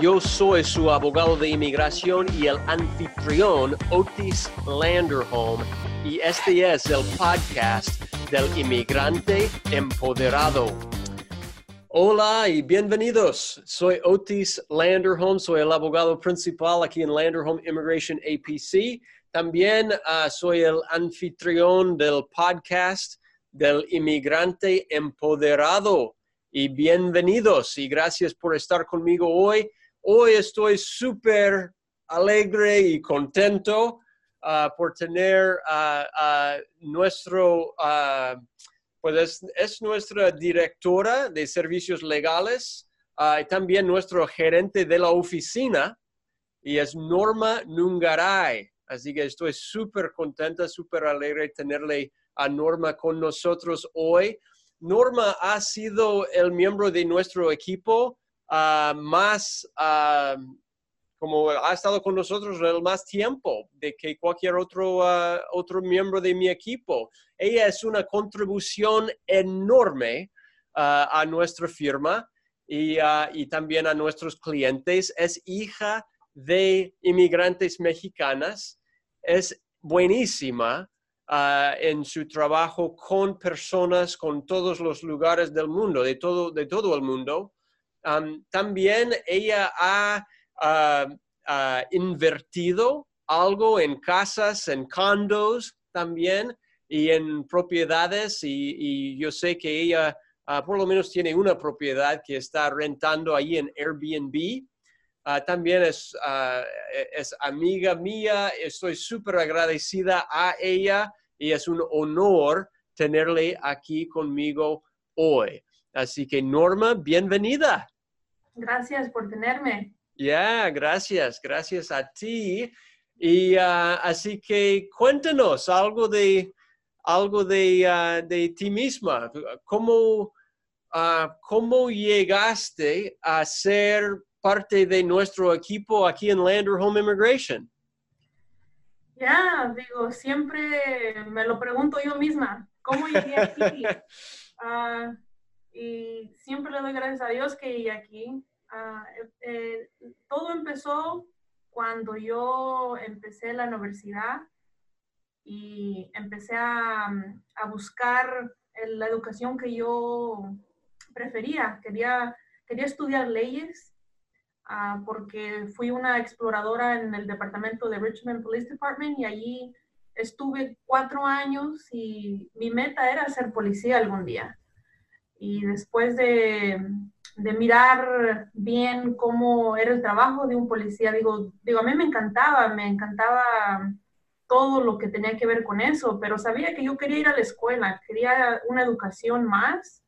Yo soy su abogado de inmigración y el anfitrión Otis Landerholm y este es el podcast del inmigrante empoderado. Hola y bienvenidos. Soy Otis Landerholm, soy el abogado principal aquí en Landerholm Immigration APC. También uh, soy el anfitrión del podcast del inmigrante empoderado. Y bienvenidos y gracias por estar conmigo hoy. Hoy estoy súper alegre y contento uh, por tener a uh, uh, nuestro, pues es, nuestra directora de servicios legales y también nuestro gerente de la oficina y es Norma Nungaray. Así que estoy súper contenta, súper alegre tenerle a Norma con nosotros hoy. Norma ha sido el miembro de nuestro equipo Ah, más, ah, como ha estado con nosotros el más tiempo de que cualquier otro, ah, otro miembro de mi equipo. Ella es una contribución enorme a nuestra firma y, y también a nuestros clientes. Es hija de inmigrantes mexicanas. Es buenísima en su trabajo con personas con todos los lugares del mundo, de todo, de todo el mundo también ella ha ah, ah, invertido algo en casas, en condos también y en propiedades y, yo sé que ella ah, por lo menos tiene una propiedad que está rentando ahí en Airbnb. también es, es amiga mía, estoy súper agradecida a ella y es un honor tenerle aquí conmigo hoy. Así que Norma, bienvenida. Gracias por tenerme. Ya, gracias, gracias a ti. Y ah, así que cuéntanos algo de algo de, ah, de ti misma. ¿Cómo, ah, ¿Cómo llegaste a ser parte de nuestro equipo aquí en Lander Home Immigration? Ya, digo, siempre me lo pregunto yo misma. ¿Cómo llegué aquí? y siempre le doy gracias a Dios que aquí. Ah, eh, todo empezó cuando yo empecé la universidad y empecé a, a buscar la educación que yo prefería. Quería, quería estudiar leyes ah, porque fui una exploradora en el departamento de Richmond Police Department y allí estuve cuatro años y mi meta era ser policía algún día. Y después de de mirar bien cómo era el trabajo de un policía. Digo, digo, a mí me encantaba, me encantaba todo lo que tenía que ver con eso, pero sabía que yo quería ir a la escuela, quería una educación más,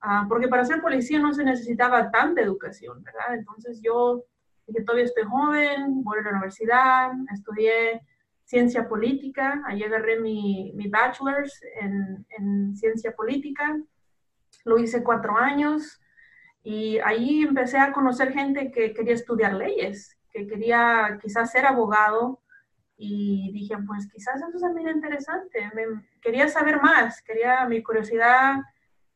ah, porque para ser policía no se necesitaba tanta educación, ¿verdad? Entonces yo dije, todavía estoy joven, voy a la universidad, estudié ciencia política, ahí agarré mi, mi bachelor's en, en ciencia política, lo hice cuatro años, y ahí empecé a conocer gente que quería estudiar leyes, que quería quizás ser abogado. Y dije, pues quizás eso es muy interesante. quería saber más, quería mi curiosidad.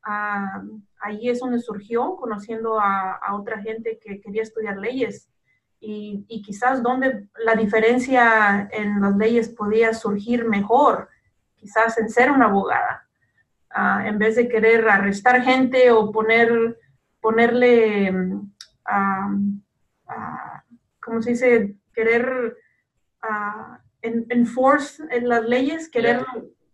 Ah, ahí es donde surgió, conociendo a, otra gente que quería estudiar leyes. Y, y, quizás donde la diferencia en las leyes podía surgir mejor, quizás en ser una abogada, ah, en vez de querer arrestar gente o poner ponerle, um, ¿cómo se dice? Querer uh, enforce en las leyes, querer...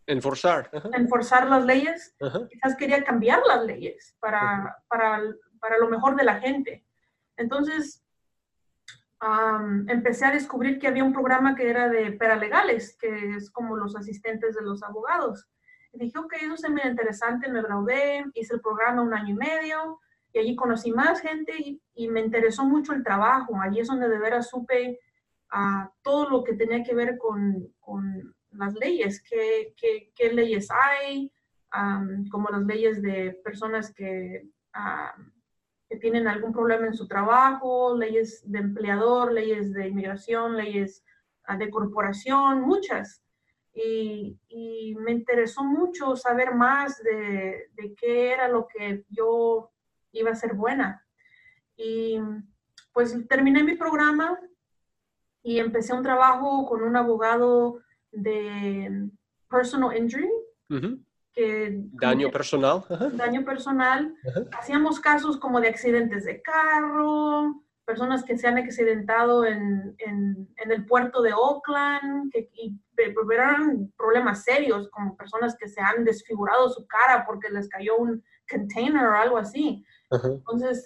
Enforzar. Enforzar las leyes. Quizás quería cambiar las leyes para, para, para, lo mejor de la gente. Entonces, empecé a descubrir que había un programa que era de paralegales, que es como los asistentes de los abogados. Y dije, ok, eso se me interesante, me gradué, hice el programa un año y medio, y allí conocí más gente y, me interesó mucho el trabajo. Allí es donde de veras supe a todo lo que tenía que ver con, las leyes, qué, qué, leyes hay, como las leyes de personas que, que tienen algún problema en su trabajo, leyes de empleador, leyes de inmigración, leyes ah, de corporación, muchas. Y, me interesó mucho saber más de, de, qué era lo que yo iba a ser buena. Y pues terminé mi programa y empecé un trabajo con un abogado de personal injury. que, daño personal. Daño personal. Hacíamos casos como de accidentes de carro, personas que se han accidentado en, en, el puerto de Oakland, que, y eran problemas serios, como personas que se han desfigurado su cara porque les cayó un container o algo así. Entonces,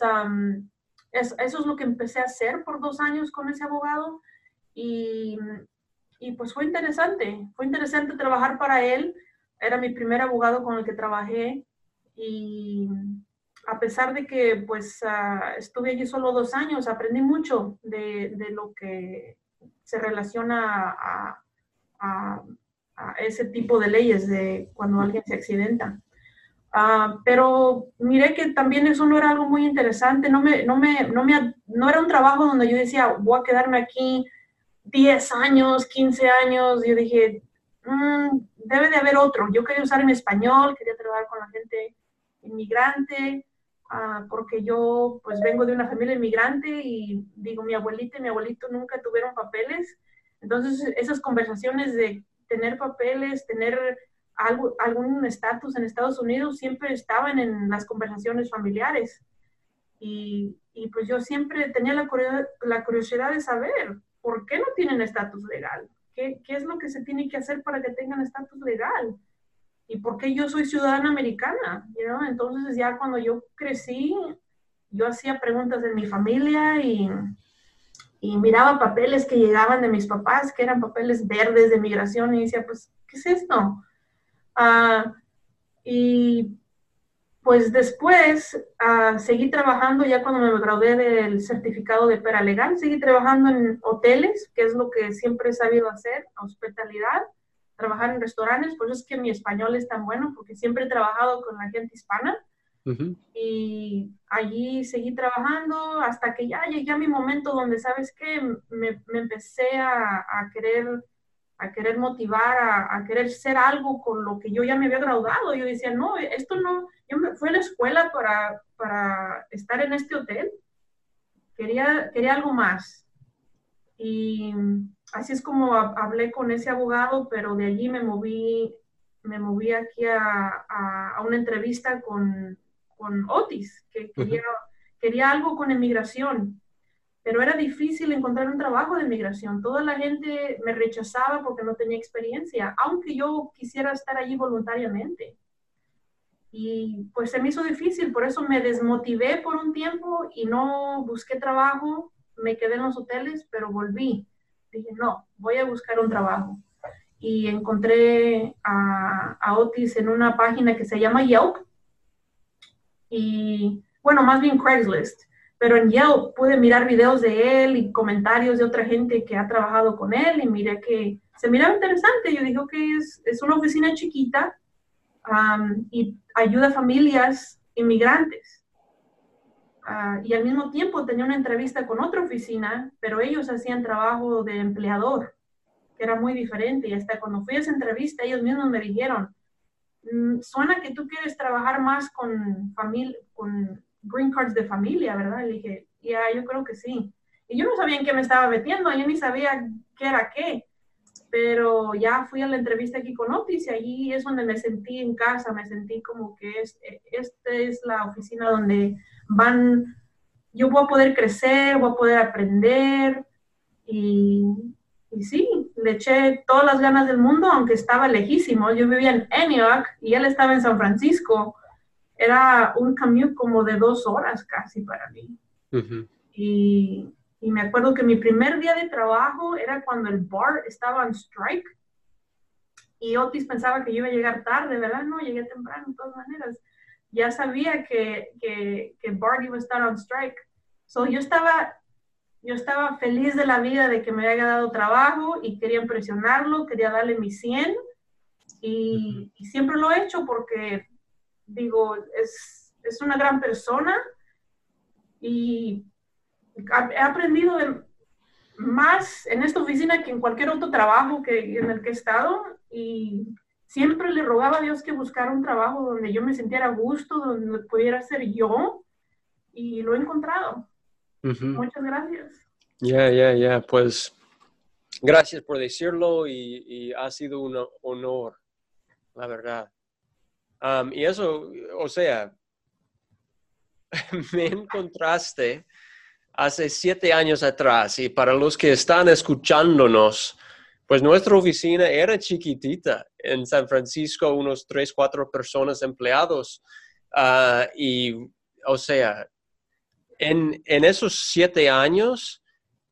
eso es lo que empecé a hacer por dos años con ese abogado y, y, pues fue interesante, fue interesante trabajar para él. Era mi primer abogado con el que trabajé y a pesar de que pues ah, estuve allí solo dos años, aprendí mucho de, lo que se relaciona a, ese tipo de leyes de cuando alguien se accidenta. Ah, pero miré que también eso no era algo muy interesante, no, me, no, me, no, me, no era un trabajo donde yo decía, voy a quedarme aquí 10 años, 15 años, yo dije, mm, debe de haber otro. Yo quería usar en español, quería trabajar con la gente inmigrante, ah, porque yo pues vengo de una familia inmigrante y digo, mi abuelita y mi abuelito nunca tuvieron papeles. Entonces, esas conversaciones de tener papeles, tener algo, algún estatus en Estados Unidos siempre estaban en las conversaciones familiares. Y, y pues yo siempre tenía la la curiosidad de saber por qué no tienen estatus legal, ¿Qué, ¿Qué, es lo que se tiene que hacer para que tengan estatus legal y por qué yo soy ciudadana americana. You Entonces ya cuando yo crecí, yo hacía preguntas de mi familia y, y miraba papeles que llegaban de mis papás, que eran papeles verdes de migración, y decía, pues, ¿qué es esto? Ah, y pues después uh, seguí trabajando, ya cuando me gradué del certificado de pera legal, seguí trabajando en hoteles, que es lo que siempre he sabido hacer, hospitalidad, trabajar en restaurantes, por eso es que mi español es tan bueno, porque siempre he trabajado con la gente hispana. Y allí seguí trabajando hasta que ya llegué a mi momento donde, ¿sabes qué? Me, me empecé a, a querer a querer motivar, a, querer ser algo con lo que yo ya me había graduado. Yo decía, no, esto no, yo me fui a la escuela para, para estar en este hotel. Quería, quería algo más. Y así es como hablé con ese abogado, pero de allí me moví, me moví aquí a, a, una entrevista con, con Otis, que quería, quería algo con emigración pero era difícil encontrar un trabajo de migración. Toda la gente me rechazaba porque no tenía experiencia, aunque yo quisiera estar allí voluntariamente. Y pues se me hizo difícil, por eso me desmotivé por un tiempo y no busqué trabajo, me quedé en los hoteles, pero volví. Dije, no, voy a buscar un trabajo. Y encontré a, a Otis en una página que se llama Yelp. Y bueno, más bien Craigslist pero en Yelp pude mirar videos de él y comentarios de otra gente que ha trabajado con él y miré que se miraba interesante. Yo dije que es, es una oficina chiquita y ayuda a familias inmigrantes. Ah, y al mismo tiempo tenía una entrevista con otra oficina, pero ellos hacían trabajo de empleador, que era muy diferente. Y hasta cuando fui a esa entrevista, ellos mismos me dijeron, mm, suena que tú quieres trabajar más con con green cards de familia, ¿verdad? Le dije, ya, yo creo que sí. Y yo no sabía en qué me estaba metiendo, yo ni sabía qué era qué. Pero ya fui a la entrevista aquí con Otis y allí es donde me sentí en casa, me sentí como que es, esta es la oficina donde van, yo voy a poder crecer, voy a poder aprender y, y sí, le eché todas las ganas del mundo, aunque estaba lejísimo. Yo vivía en Antioch y él estaba en San Francisco era un cambio como de dos horas casi para mí. y, y, me acuerdo que mi primer día de trabajo era cuando el bar estaba en strike. Y Otis pensaba que yo iba a llegar tarde, ¿verdad? No, llegué temprano de todas maneras. Ya sabía que, que, que BART iba a estar on strike. So yo estaba yo estaba feliz de la vida de que me haya dado trabajo y quería impresionarlo, quería darle mi 100 y, siempre lo he hecho porque digo, es, es una gran persona y he aprendido más en esta oficina que en cualquier otro trabajo que, en el que he estado y siempre le rogaba a Dios que buscara un trabajo donde yo me sintiera a gusto, donde pudiera ser yo y lo he encontrado. Muchas gracias. Ya, ya, ya, pues gracias por decirlo y, ha sido un honor, la verdad. y eso, o sea, me encontraste hace siete años atrás y para los que están escuchándonos, pues nuestra oficina era chiquitita en San Francisco, unos tres, cuatro personas empleados. Ah, y, o sea, en, esos siete años,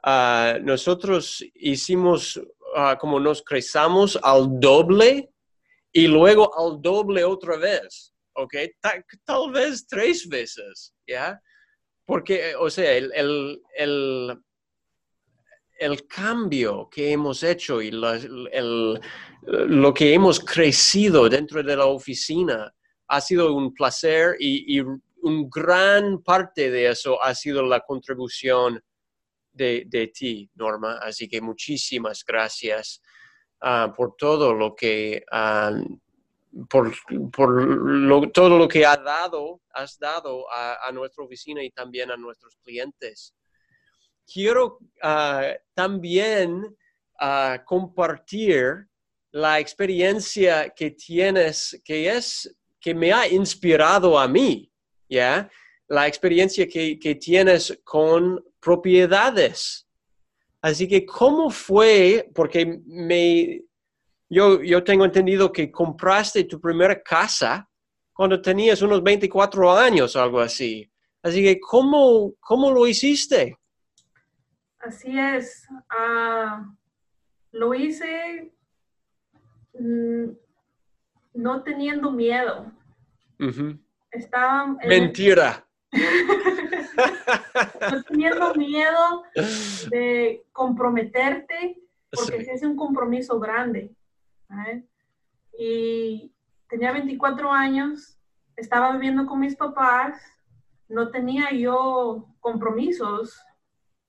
ah, nosotros hicimos ah, como nos crezamos al doble y luego al doble otra vez, ¿ok? tal vez tres veces, ¿ya? Porque, o sea, el, el, cambio que hemos hecho y el, lo que hemos crecido dentro de la oficina ha sido un placer y, un gran parte de eso ha sido la contribución de, ti, Norma. Así que muchísimas gracias ah, por todo lo que ah, por, por todo lo que ha dado, has dado a, nuestra oficina y también a nuestros clientes. Quiero ah, también ah, compartir la experiencia que tienes, que es, que me ha inspirado a mí, ¿ya? La experiencia que, que tienes con propiedades. Así que, ¿cómo fue? Porque me, yo, yo tengo entendido que compraste tu primera casa cuando tenías unos 24 años algo así. Así que, ¿cómo, cómo lo hiciste? Así es. Ah, lo hice mm, no teniendo miedo. Estaba... Mentira. no teniendo miedo de comprometerte, porque es un compromiso grande. Y tenía 24 años, estaba viviendo con mis papás, no tenía yo compromisos,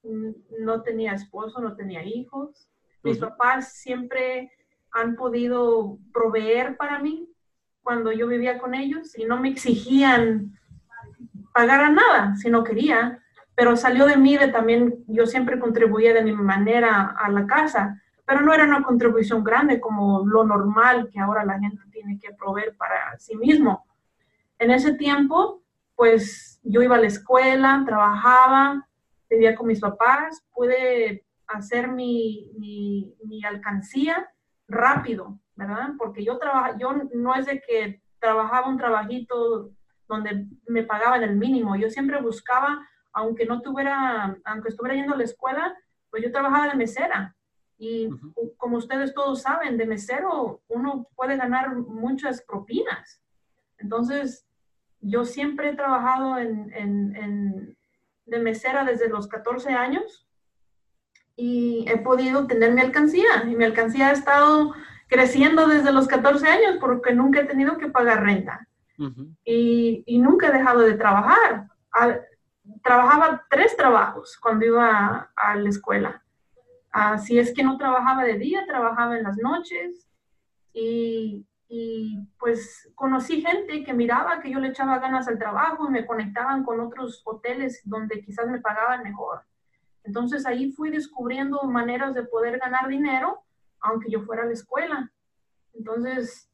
no tenía esposo, no tenía hijos. Mis papás siempre han podido proveer para mí cuando yo vivía con ellos y no me exigían pagar a nada si no quería, pero salió de mí de también, yo siempre contribuía de mi manera a la casa pero no era una contribución grande como lo normal que ahora la gente tiene que proveer para sí mismo. En ese tiempo, pues yo iba a la escuela, trabajaba, vivía con mis papás, pude hacer mi, mi, alcancía rápido, ¿verdad? Porque yo, trabajo, yo no es de que trabajaba un trabajito donde me pagaban el mínimo, yo siempre buscaba, aunque no tuviera, aunque estuviera yendo a la escuela, pues yo trabajaba de mesera, y como ustedes todos saben, de mesero uno puede ganar muchas propinas. Entonces, yo siempre he trabajado en, en, de mesera desde los 14 años y he podido tener mi alcancía. Y mi alcancía ha estado creciendo desde los 14 años porque nunca he tenido que pagar renta. y, y, nunca he dejado de trabajar. trabajaba tres trabajos cuando iba a la escuela Así es que no trabajaba de día, trabajaba en las noches y, pues conocí gente que miraba que yo le echaba ganas al trabajo y me conectaban con otros hoteles donde quizás me pagaban mejor. Entonces ahí fui descubriendo maneras de poder ganar dinero aunque yo fuera a la escuela. Entonces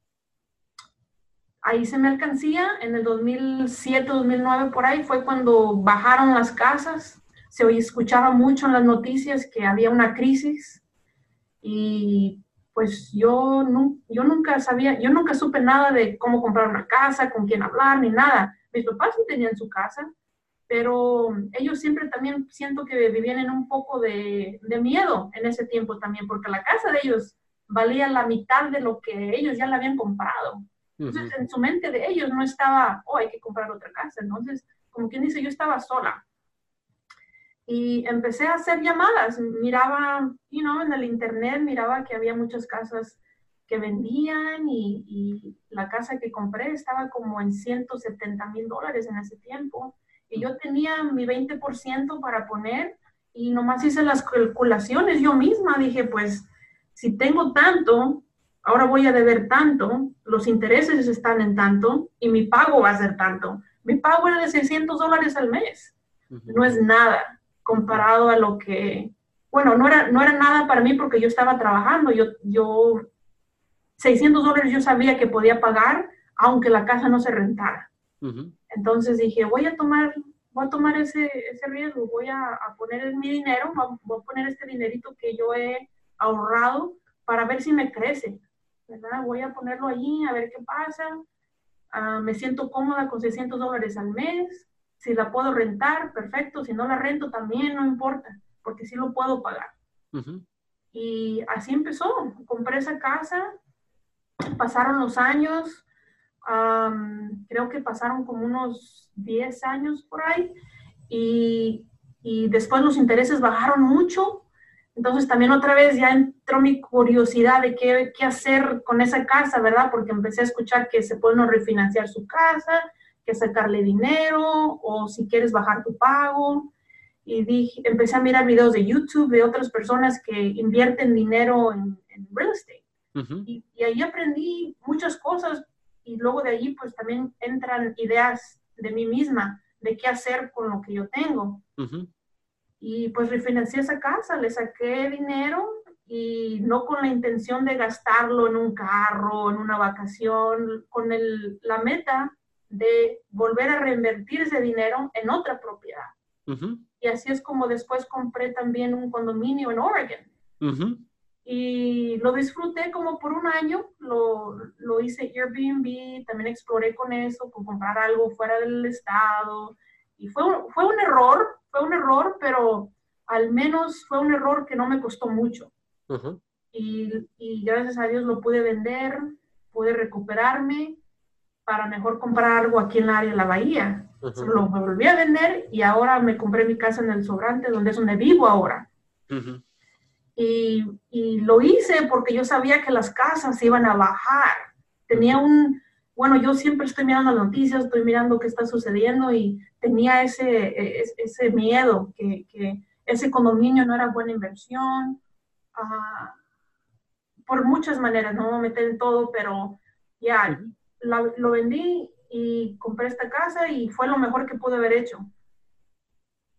ahí se me alcancía en el 2007, 2009 por ahí fue cuando bajaron las casas se escuchaba mucho en las noticias que había una crisis y pues yo, no, yo nunca sabía, yo nunca supe nada de cómo comprar una casa, con quién hablar, ni nada. Mis papás sí tenían su casa, pero ellos siempre también siento que vivían en un poco de, de, miedo en ese tiempo también, porque la casa de ellos valía la mitad de lo que ellos ya la habían comprado. Entonces, en su mente de ellos no estaba, oh, hay que comprar otra casa. Entonces, como quien dice, yo estaba sola. Y empecé a hacer llamadas. Miraba, you know, en el internet, miraba que había muchas casas que vendían y, y la casa que compré estaba como en 170 mil dólares en ese tiempo. Y yo tenía mi 20% para poner y nomás hice las calculaciones yo misma. Dije, pues, si tengo tanto, ahora voy a deber tanto, los intereses están en tanto y mi pago va a ser tanto. Mi pago era de 600 dólares al mes. No es nada comparado a lo que, bueno, no era, no era nada para mí porque yo estaba trabajando, yo, yo, 600 dólares yo sabía que podía pagar aunque la casa no se rentara. Entonces dije, voy a tomar, voy a tomar ese, ese riesgo, voy a, a, poner mi dinero, voy a poner este dinerito que yo he ahorrado para ver si me crece, ¿verdad? Voy a ponerlo allí a ver qué pasa. Uh, me siento cómoda con 600 dólares al mes, si la puedo rentar, perfecto. Si no la rento, también no importa, porque sí lo puedo pagar. Y así empezó. Compré esa casa, pasaron los años, creo que pasaron como unos 10 años por ahí, y, y después los intereses bajaron mucho. Entonces también otra vez ya entró mi curiosidad de qué, qué hacer con esa casa, ¿verdad? Porque empecé a escuchar que se puede no refinanciar su casa, que sacarle dinero o si quieres bajar tu pago. Y dije, empecé a mirar videos de YouTube de otras personas que invierten dinero en, real estate. y, ahí aprendí muchas cosas y luego de allí pues también entran ideas de mí misma de qué hacer con lo que yo tengo. Y pues refinancié esa casa, le saqué dinero y no con la intención de gastarlo en un carro, en una vacación, con el, la meta de volver a reinvertir ese dinero en otra propiedad. Y así es como después compré también un condominio en Oregon. Y lo disfruté como por un año, lo, lo, hice Airbnb, también exploré con eso, con comprar algo fuera del estado. Y fue un, fue un error, fue un error, pero al menos fue un error que no me costó mucho. y, y gracias a Dios lo pude vender, pude recuperarme para mejor comprar algo aquí en la área de la bahía. Lo volví a vender y ahora me compré mi casa en el Sobrante, donde es donde vivo ahora. y, y, lo hice porque yo sabía que las casas iban a bajar. Tenía un, bueno, yo siempre estoy mirando las noticias, estoy mirando qué está sucediendo y tenía ese, e, ese, miedo que, que, ese condominio no era buena inversión. Uh, por muchas maneras, no me meter en todo, pero ya, lo vendí y compré esta casa y fue lo mejor que pude haber hecho.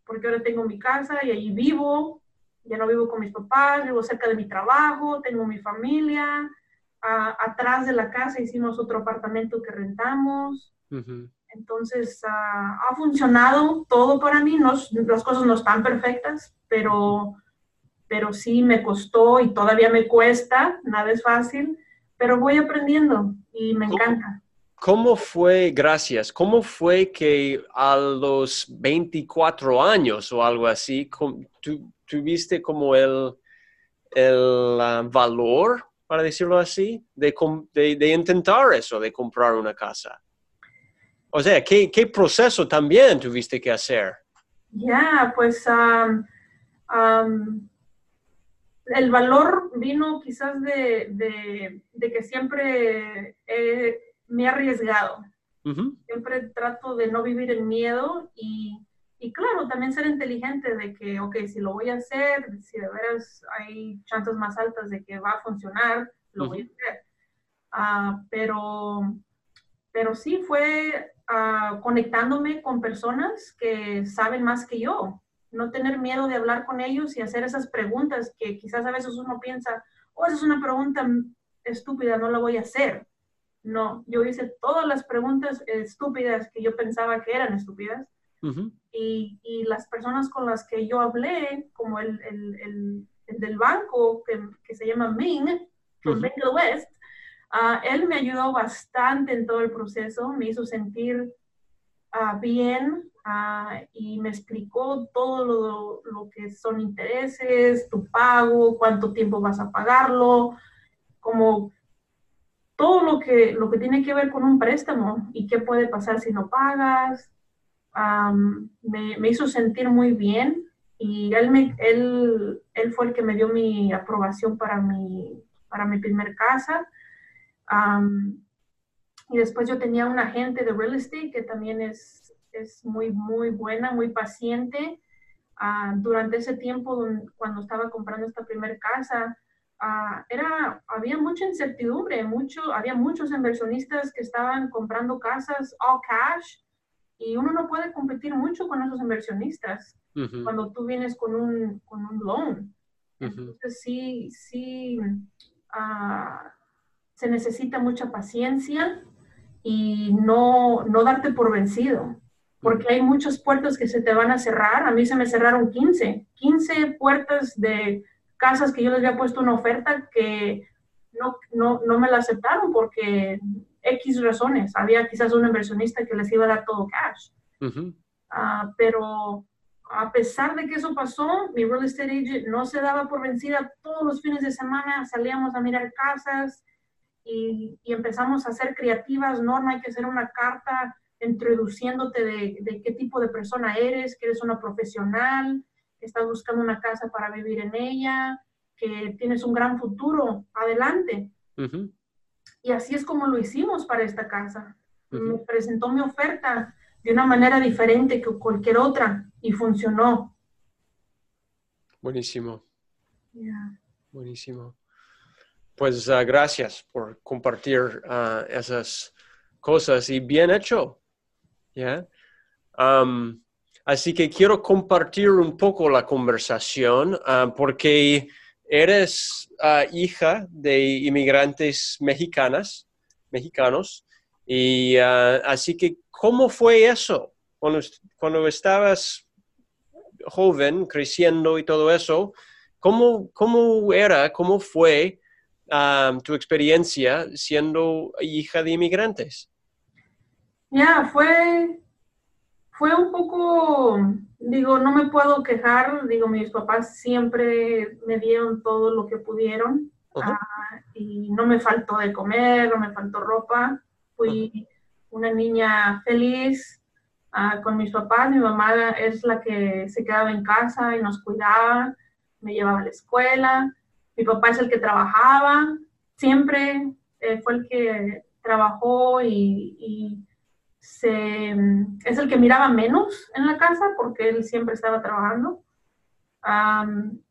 Porque ahora tengo mi casa y allí vivo, ya no vivo con mis papás, vivo cerca de mi trabajo, tengo mi familia. atrás de la casa hicimos otro apartamento que rentamos. Entonces ha funcionado todo para mí. No, las cosas no están perfectas, pero, pero sí me costó y todavía me cuesta. Nada es fácil, pero voy aprendiendo y me encanta. ¿Cómo fue, gracias, cómo fue que a los 24 años o algo así, tuviste como el, el valor, para decirlo así, de, de, intentar eso, de comprar una casa? O sea, ¿qué, qué proceso también tuviste que hacer? Ya, pues el valor vino quizás de, de, que siempre me he arriesgado. Siempre trato de no vivir en miedo y, y, claro, también ser inteligente de que, ok, si lo voy a hacer, si de veras hay chances más altas de que va a funcionar, lo voy a hacer. Ah, pero, pero sí fue uh, conectándome con personas que saben más que yo, no tener miedo de hablar con ellos y hacer esas preguntas que quizás a veces uno piensa, oh, esa es una pregunta estúpida, no la voy a hacer. No, yo hice todas las preguntas estúpidas que yo pensaba que eran estúpidas. y, y, las personas con las que yo hablé, como el, el, el, del banco que, que, se llama Ming, que uh West, uh, él me ayudó bastante en todo el proceso, me hizo sentir uh, bien uh, y me explicó todo lo, lo, que son intereses, tu pago, cuánto tiempo vas a pagarlo, como todo lo que, lo que tiene que ver con un préstamo y qué puede pasar si no pagas. me, me, hizo sentir muy bien y él, me, él, él fue el que me dio mi aprobación para mi, para mi primer casa. Y después yo tenía un agente de real estate que también es, es muy, muy buena, muy paciente. Ah, durante ese tiempo, cuando estaba comprando esta primera casa, uh, era, había mucha incertidumbre, mucho, había muchos inversionistas que estaban comprando casas all cash y uno no puede competir mucho con esos inversionistas cuando tú vienes con un, con un loan. Entonces sí, sí, uh, se necesita mucha paciencia y no, no darte por vencido, porque hay muchas puertas que se te van a cerrar. A mí se me cerraron 15, 15 puertas de casas que yo les había puesto una oferta que no, no, no me la aceptaron porque X razones. Había quizás un inversionista que les iba a dar todo cash. Ah, pero a pesar de que eso pasó, mi real estate agent no se daba por vencida. Todos los fines de semana salíamos a mirar casas y, y empezamos a ser creativas. Norma, hay que hacer una carta introduciéndote de, de, qué tipo de persona eres, que eres una profesional, que estás buscando una casa para vivir en ella, que tienes un gran futuro adelante. Y así es como lo hicimos para esta casa. Me presentó mi oferta de una manera diferente que cualquier otra y funcionó. Buenísimo. Buenísimo. Pues gracias por compartir uh, esas cosas y bien hecho. Así que quiero compartir un poco la conversación ah, porque eres ah, hija de inmigrantes mexicanas, mexicanos, y ah, así que ¿cómo fue eso? Cuando, cuando, estabas joven, creciendo y todo eso, ¿cómo, cómo era, cómo fue tu experiencia siendo hija de inmigrantes? Ya, fue fue un poco, digo, no me puedo quejar, digo, mis papás siempre me dieron todo lo que pudieron ah, y no me faltó de comer, no me faltó ropa, fui una niña feliz ah, con mis papás, mi mamá es la que se quedaba en casa y nos cuidaba, me llevaba a la escuela, mi papá es el que trabajaba, siempre eh, fue el que trabajó y es el que miraba menos en la casa porque él siempre estaba trabajando.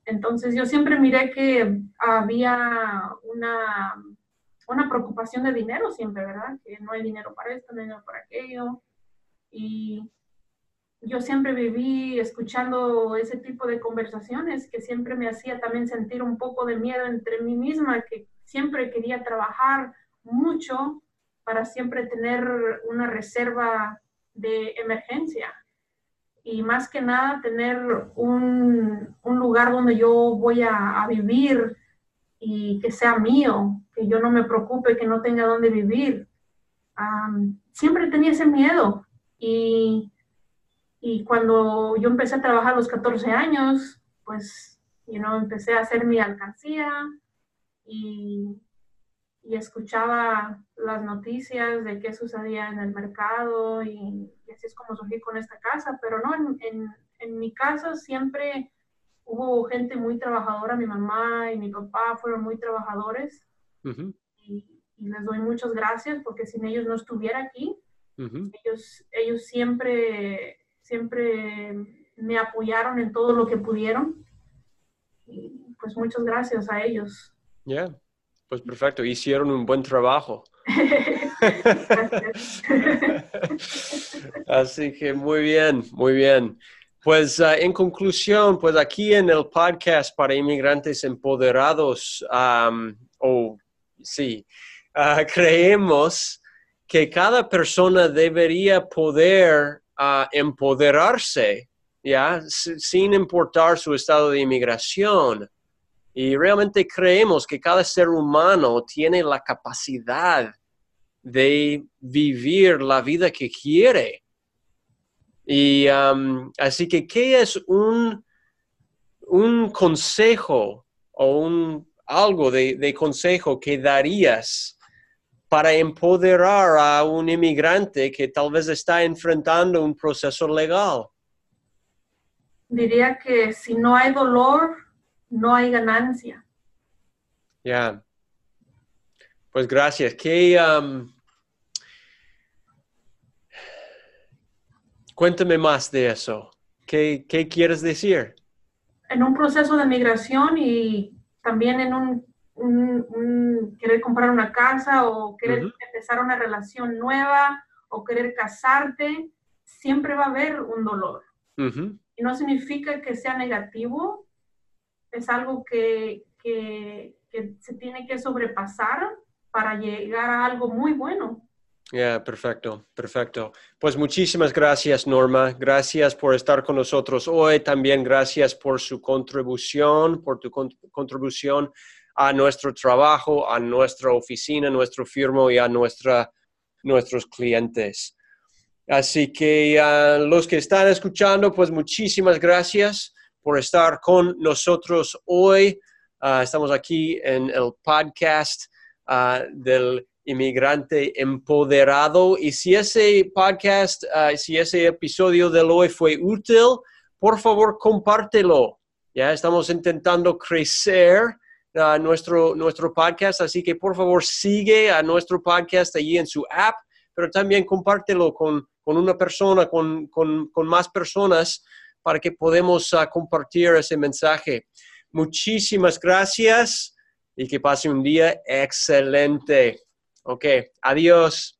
entonces yo siempre miré que había una, una preocupación de dinero siempre, ¿verdad? Que no hay dinero para esto, no hay dinero para aquello. Y yo siempre viví escuchando ese tipo de conversaciones que siempre me hacía también sentir un poco de miedo entre mí misma, que siempre quería trabajar mucho para siempre tener una reserva de emergencia y más que nada tener un, un lugar donde yo voy a, vivir y que sea mío, que yo no me preocupe, que no tenga dónde vivir. siempre tenía ese miedo y, y, cuando yo empecé a trabajar a los 14 años, pues, you know, empecé a hacer mi alcancía y y escuchaba las noticias de qué sucedía en el mercado y, así es como surgí con esta casa, pero no, en, en, en, mi casa siempre hubo gente muy trabajadora, mi mamá y mi papá fueron muy trabajadores. Y, les doy muchas gracias porque sin ellos no estuviera aquí. ellos, ellos siempre, siempre me apoyaron en todo lo que pudieron y pues muchas gracias a ellos. Ya. Pues perfecto, hicieron un buen trabajo. Así que muy bien, muy bien. Pues ah, en conclusión, pues aquí en el podcast para inmigrantes empoderados, o sí, ah, creemos que cada persona debería poder ah, empoderarse, ¿ya? sin importar su estado de inmigración. Y realmente creemos que cada ser humano tiene la capacidad de vivir la vida que quiere. Y um, así que, ¿qué es un, un consejo o un, algo de, de consejo que darías para empoderar a un inmigrante que tal vez está enfrentando un proceso legal? diría que si no hay dolor, no hay ganancia. Ya. Pues gracias. ¿Qué, um, cuéntame más de eso. ¿Qué, ¿Qué quieres decir? En un proceso de migración y también en un, un- un querer comprar una casa o querer empezar una relación nueva o querer casarte, siempre va a haber un dolor. Y no significa que sea negativo, es algo que, que, que se tiene que sobrepasar para llegar a algo muy bueno. Ya, perfecto, perfecto. Pues muchísimas gracias, Norma. Gracias por estar con nosotros hoy. También gracias por su contribución, por tu con- contribución a nuestro trabajo, a nuestra oficina, nuestro firmo y a nuestra, nuestros clientes. Así que a los que están escuchando, pues muchísimas gracias por estar con nosotros hoy. Ah, estamos aquí en el podcast ah, del inmigrante empoderado. Y si ese podcast, ah, si ese episodio del hoy fue útil, por favor compártelo. Ya estamos intentando crecer ah, nuestro, nuestro podcast, así que por favor sigue a nuestro podcast allí en su app, pero también compártelo con, con una persona, con, con, con más personas, para que podamos ah, compartir ese mensaje. Muchísimas gracias y que pase un día excelente. Ok, adiós.